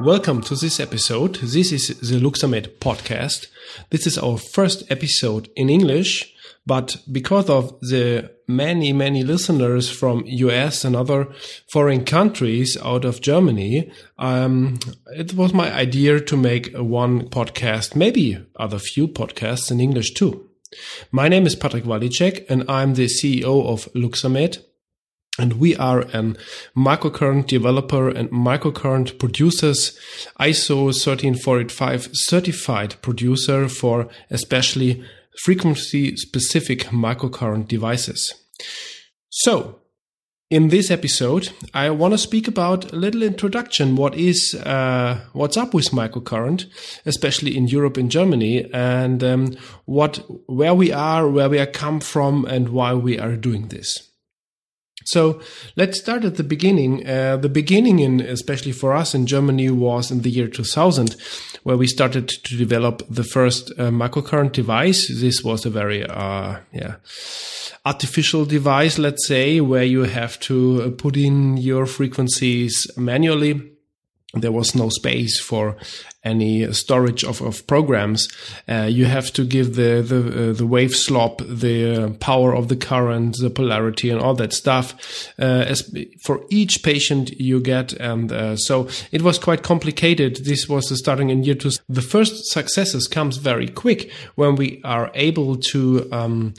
Welcome to this episode. This is the Luxamed podcast. This is our first episode in English, but because of the many, many listeners from US and other foreign countries out of Germany, um, it was my idea to make one podcast, maybe other few podcasts in English too. My name is Patrick Walicek and I'm the CEO of Luxamed. And we are an microcurrent developer and microcurrent producers, ISO 13485 certified producer for especially frequency specific microcurrent devices. So in this episode, I want to speak about a little introduction. What is, uh, what's up with microcurrent, especially in Europe and Germany and, um, what, where we are, where we are come from and why we are doing this. So let's start at the beginning. Uh, the beginning, in especially for us in Germany, was in the year 2000, where we started to develop the first uh, microcurrent device. This was a very, uh, yeah, artificial device, let's say, where you have to uh, put in your frequencies manually there was no space for any storage of, of programs. Uh, you have to give the the, uh, the wave slop, the power of the current, the polarity, and all that stuff. Uh, as for each patient you get, and uh, so it was quite complicated. This was starting in year two. The first successes comes very quick when we are able to. Um,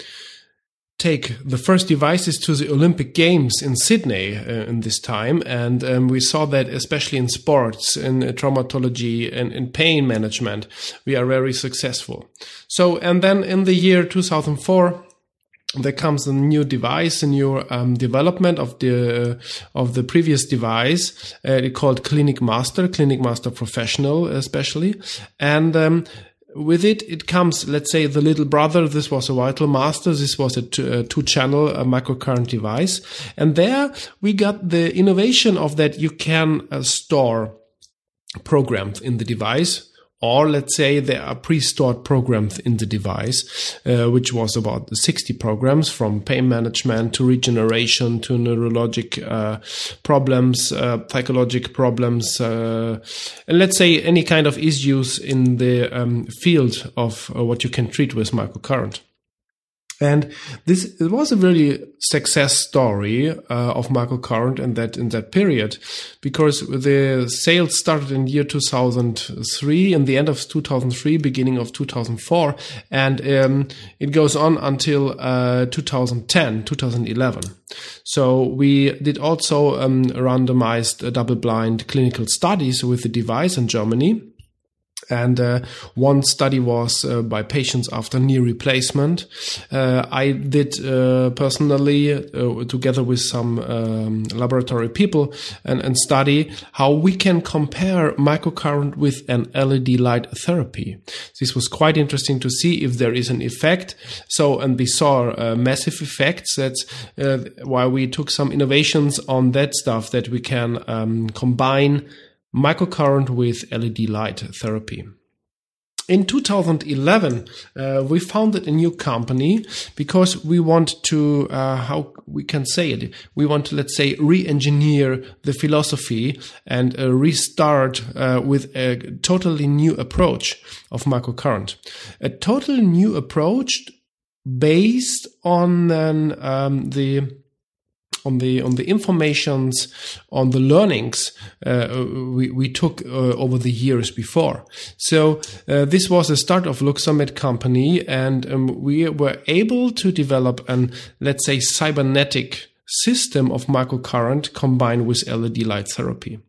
take the first devices to the Olympic Games in Sydney uh, in this time, and um, we saw that especially in sports, in uh, traumatology, and in pain management, we are very successful. So, and then in the year 2004 there comes a new device, a new um, development of the uh, of the previous device uh, called Clinic Master, Clinic Master Professional, especially, and um, with it, it comes, let's say, the little brother. This was a Vital Master. This was a two channel a microcurrent device. And there we got the innovation of that you can uh, store programs in the device or let's say there are pre-stored programs in the device, uh, which was about 60 programs from pain management to regeneration to neurologic uh, problems, uh, psychological problems, uh, and let's say any kind of issues in the um, field of uh, what you can treat with microcurrent. And this it was a really success story uh, of microcurrent in that in that period, because the sales started in year 2003, in the end of 2003, beginning of 2004, and um, it goes on until uh, 2010, 2011. So we did also um, randomized uh, double-blind clinical studies with the device in Germany and uh, one study was uh, by patients after knee replacement. Uh, I did uh, personally, uh, together with some um, laboratory people, and, and, study how we can compare microcurrent with an LED light therapy. This was quite interesting to see if there is an effect. So, and we saw uh, massive effects. That's why we took some innovations on that stuff that we can um, combine microcurrent with LED light therapy. In 2011, uh, we founded a new company because we want to, uh, how we can say it, we want to, let's say, re-engineer the philosophy and uh, restart uh, with a totally new approach of microcurrent. A totally new approach based on um, the on the on the informations on the learnings uh, we, we took uh, over the years before. So uh, this was the start of Luxamed company, and um, we were able to develop an let's say cybernetic system of microcurrent combined with LED light therapy.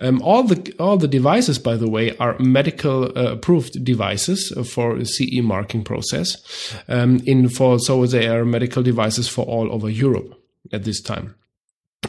Um, all the all the devices, by the way, are medical uh, approved devices for CE marking process. Um, in for so they are medical devices for all over Europe at this time.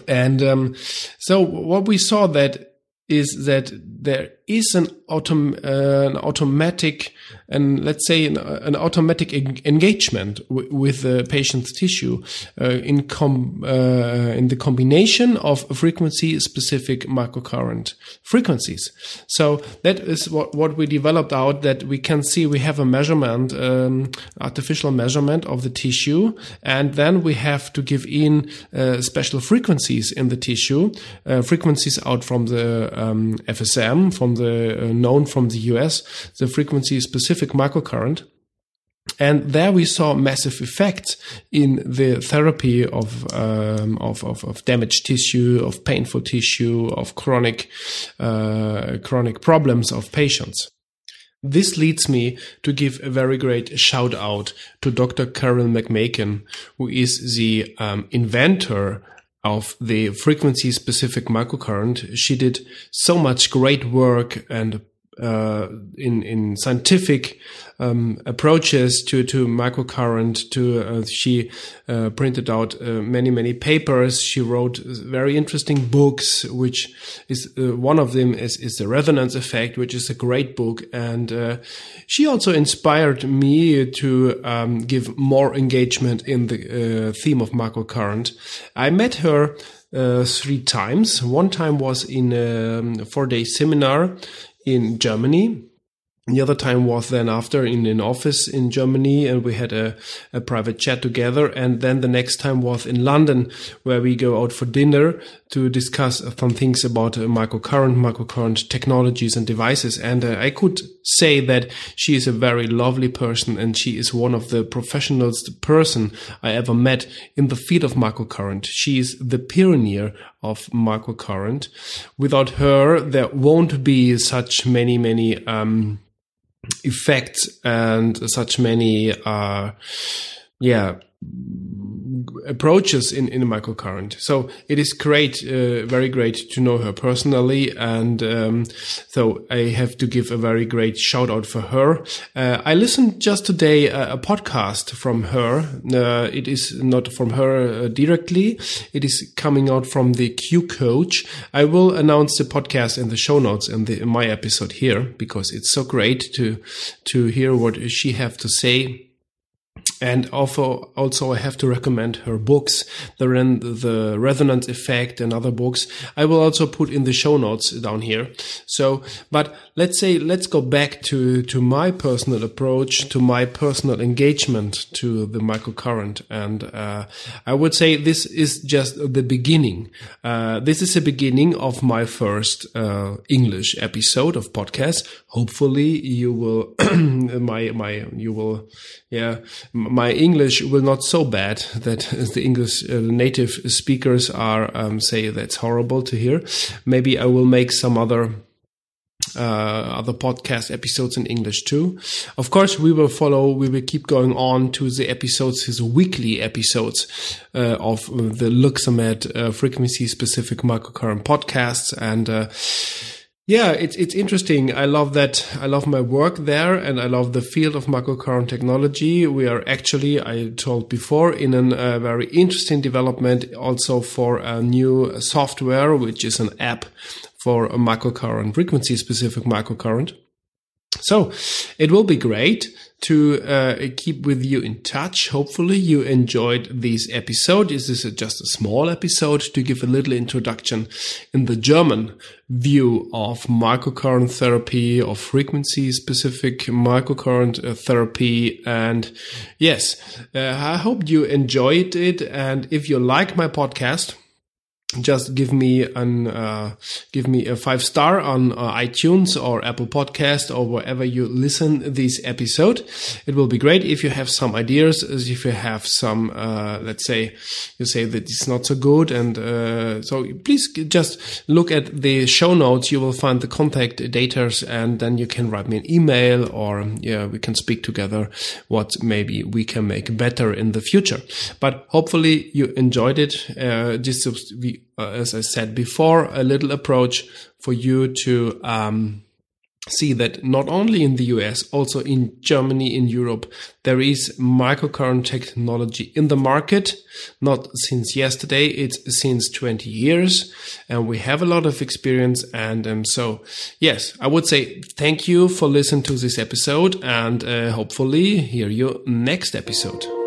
And um, so what we saw that is that there is an, autom- uh, an automatic and let's say an, an automatic en- engagement with the patient's tissue uh, in com- uh, in the combination of frequency specific microcurrent frequencies. So that is what what we developed out that we can see we have a measurement um, artificial measurement of the tissue and then we have to give in uh, special frequencies in the tissue uh, frequencies out from the um, FSM from the uh, known from the US the frequency specific microcurrent. And there we saw massive effects in the therapy of, um, of, of, of, damaged tissue, of painful tissue, of chronic, uh, chronic problems of patients. This leads me to give a very great shout out to Dr. Carol McMakin, who is the um, inventor of the frequency specific microcurrent. She did so much great work and uh, in in scientific um, approaches to to microcurrent. To uh, she uh, printed out uh, many many papers. She wrote very interesting books, which is uh, one of them is is the resonance effect, which is a great book. And uh, she also inspired me to um, give more engagement in the theme of microcurrent. I met her. Three times. One time was in um, a four day seminar in Germany. The other time was then after in an office in Germany and we had a, a private chat together. And then the next time was in London where we go out for dinner to discuss some things about uh, microcurrent, microcurrent technologies and devices. And uh, I could say that she is a very lovely person and she is one of the professionals, person I ever met in the field of microcurrent. She is the pioneer of microcurrent. Without her, there won't be such many, many, um, effects and such many, uh, yeah, approaches in, in a microcurrent. So it is great, uh, very great to know her personally. And um, so I have to give a very great shout out for her. Uh, I listened just today a, a podcast from her. Uh, it is not from her uh, directly. It is coming out from the Q Coach. I will announce the podcast in the show notes in, the, in my episode here because it's so great to to hear what she have to say and also, also I have to recommend her books, the, the resonance effect and other books. I will also put in the show notes down here. So, but let's say, let's go back to, to my personal approach, to my personal engagement to the microcurrent. And, uh, I would say this is just the beginning. Uh, this is the beginning of my first, uh, English episode of podcast. Hopefully you will, my, my, you will, yeah, my English will not so bad that the English uh, native speakers are um, say that's horrible to hear. Maybe I will make some other uh, other podcast episodes in English too. Of course, we will follow, we will keep going on to the episodes, his weekly episodes uh, of the Luxamed uh, frequency specific microcurrent podcasts. And uh, yeah, it's it's interesting. I love that. I love my work there, and I love the field of microcurrent technology. We are actually, I told before, in a uh, very interesting development also for a new software, which is an app for a microcurrent frequency specific microcurrent. So it will be great to uh, keep with you in touch. Hopefully you enjoyed this episode. This is just a small episode to give a little introduction in the German view of microcurrent therapy, of frequency specific microcurrent uh, therapy. And yes, uh, I hope you enjoyed it. And if you like my podcast, just give me an uh, give me a five star on uh, iTunes or Apple Podcast or wherever you listen this episode. It will be great if you have some ideas, if you have some, uh, let's say, you say that it's not so good, and uh, so please just look at the show notes. You will find the contact data, and then you can write me an email, or yeah, we can speak together. What maybe we can make better in the future. But hopefully you enjoyed it. Uh, uh, as I said before, a little approach for you to um, see that not only in the US, also in Germany, in Europe, there is microcurrent technology in the market. Not since yesterday, it's since 20 years and we have a lot of experience. And um, so, yes, I would say thank you for listening to this episode and uh, hopefully hear you next episode.